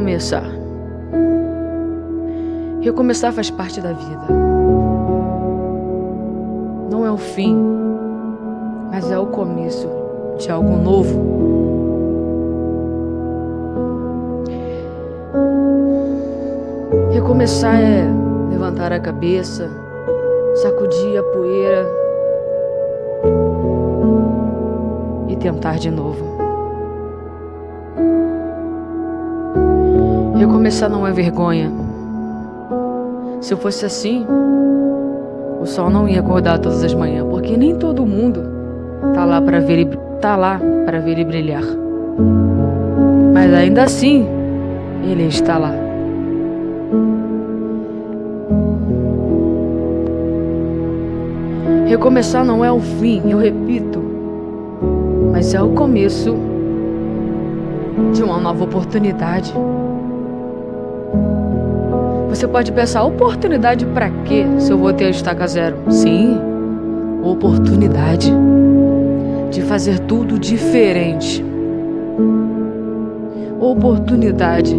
recomeçar. Recomeçar faz parte da vida. Não é o fim, mas é o começo de algo novo. Recomeçar é levantar a cabeça, sacudir a poeira e tentar de novo. Recomeçar não é vergonha. Se eu fosse assim, o sol não ia acordar todas as manhãs, porque nem todo mundo tá lá para ver ele, tá lá para ver ele brilhar. Mas ainda assim, ele está lá. Recomeçar não é o fim, eu repito, mas é o começo de uma nova oportunidade. Você pode pensar, oportunidade para quê se eu vou ter a estaca zero? Sim, oportunidade de fazer tudo diferente. Oportunidade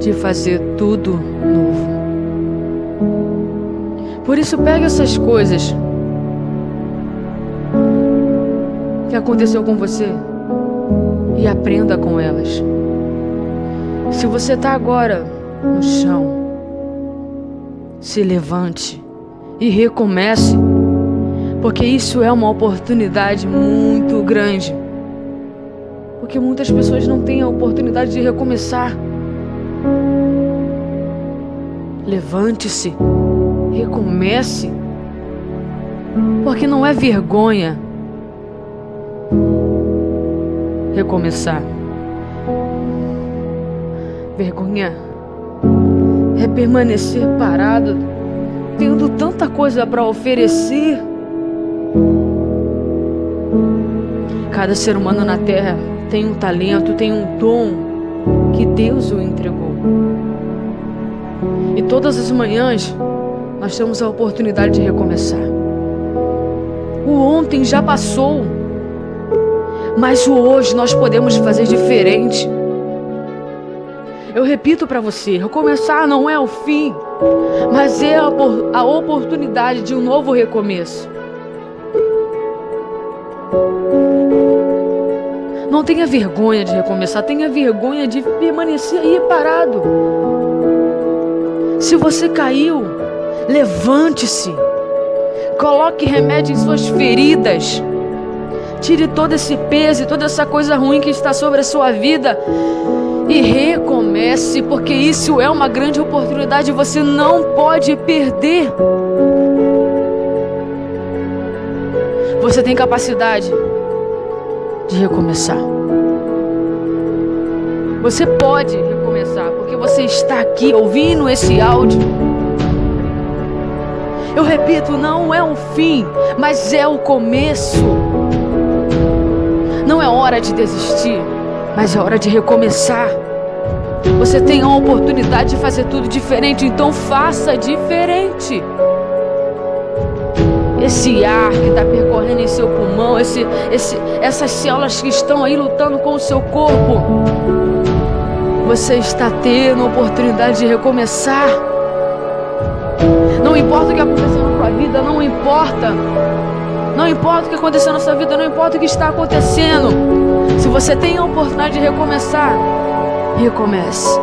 de fazer tudo novo. Por isso, pegue essas coisas que aconteceu com você e aprenda com elas. Se você está agora no chão, se levante e recomece, porque isso é uma oportunidade muito grande. Porque muitas pessoas não têm a oportunidade de recomeçar. Levante-se, recomece, porque não é vergonha recomeçar. Vergonha é permanecer parado, tendo tanta coisa para oferecer. Cada ser humano na terra tem um talento, tem um dom que Deus o entregou. E todas as manhãs nós temos a oportunidade de recomeçar. O ontem já passou, mas o hoje nós podemos fazer diferente. Eu repito para você: recomeçar não é o fim, mas é a, oportunidade de um novo recomeço. Não tenha vergonha de recomeçar, tenha vergonha de permanecer aí parado. Se você caiu, levante-se. Coloque remédio em suas feridas. Tire todo esse peso e toda essa coisa ruim que está sobre a sua vida e recomece, porque isso é uma grande oportunidade, você não pode perder. Você tem capacidade de recomeçar. Você pode recomeçar, porque você está aqui ouvindo esse áudio. Eu repito, não é um fim, mas é o começo. Não é hora de desistir mas é hora de recomeçar. Você tem a oportunidade de fazer tudo diferente, então faça diferente. Esse ar que está percorrendo em seu pulmão, esse, esse, essas células que estão aí lutando com o seu corpo, você está tendo a oportunidade de recomeçar. Não importa o que aconteceu na sua vida, não importa. Não importa o que aconteceu na sua vida, não importa o que está acontecendo. Você tem a oportunidade de recomeçar, recomece.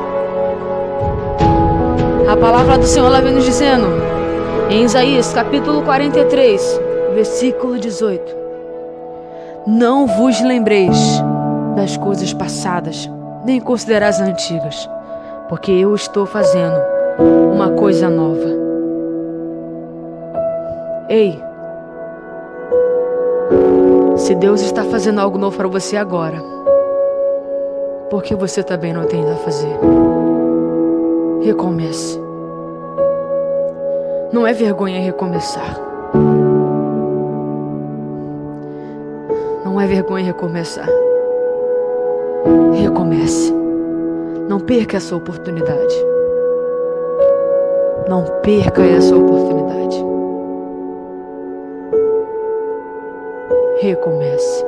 A palavra do Senhor ela vem nos dizendo, em Isaías capítulo 43, versículo 18: Não vos lembreis das coisas passadas, nem considerais as antigas, porque eu estou fazendo uma coisa nova. Ei, se Deus está fazendo algo novo para você agora, por que você também não tem a fazer? Recomece. Não é vergonha recomeçar. Não é vergonha recomeçar. Recomece. Não perca essa oportunidade. Não perca essa oportunidade. Recomece.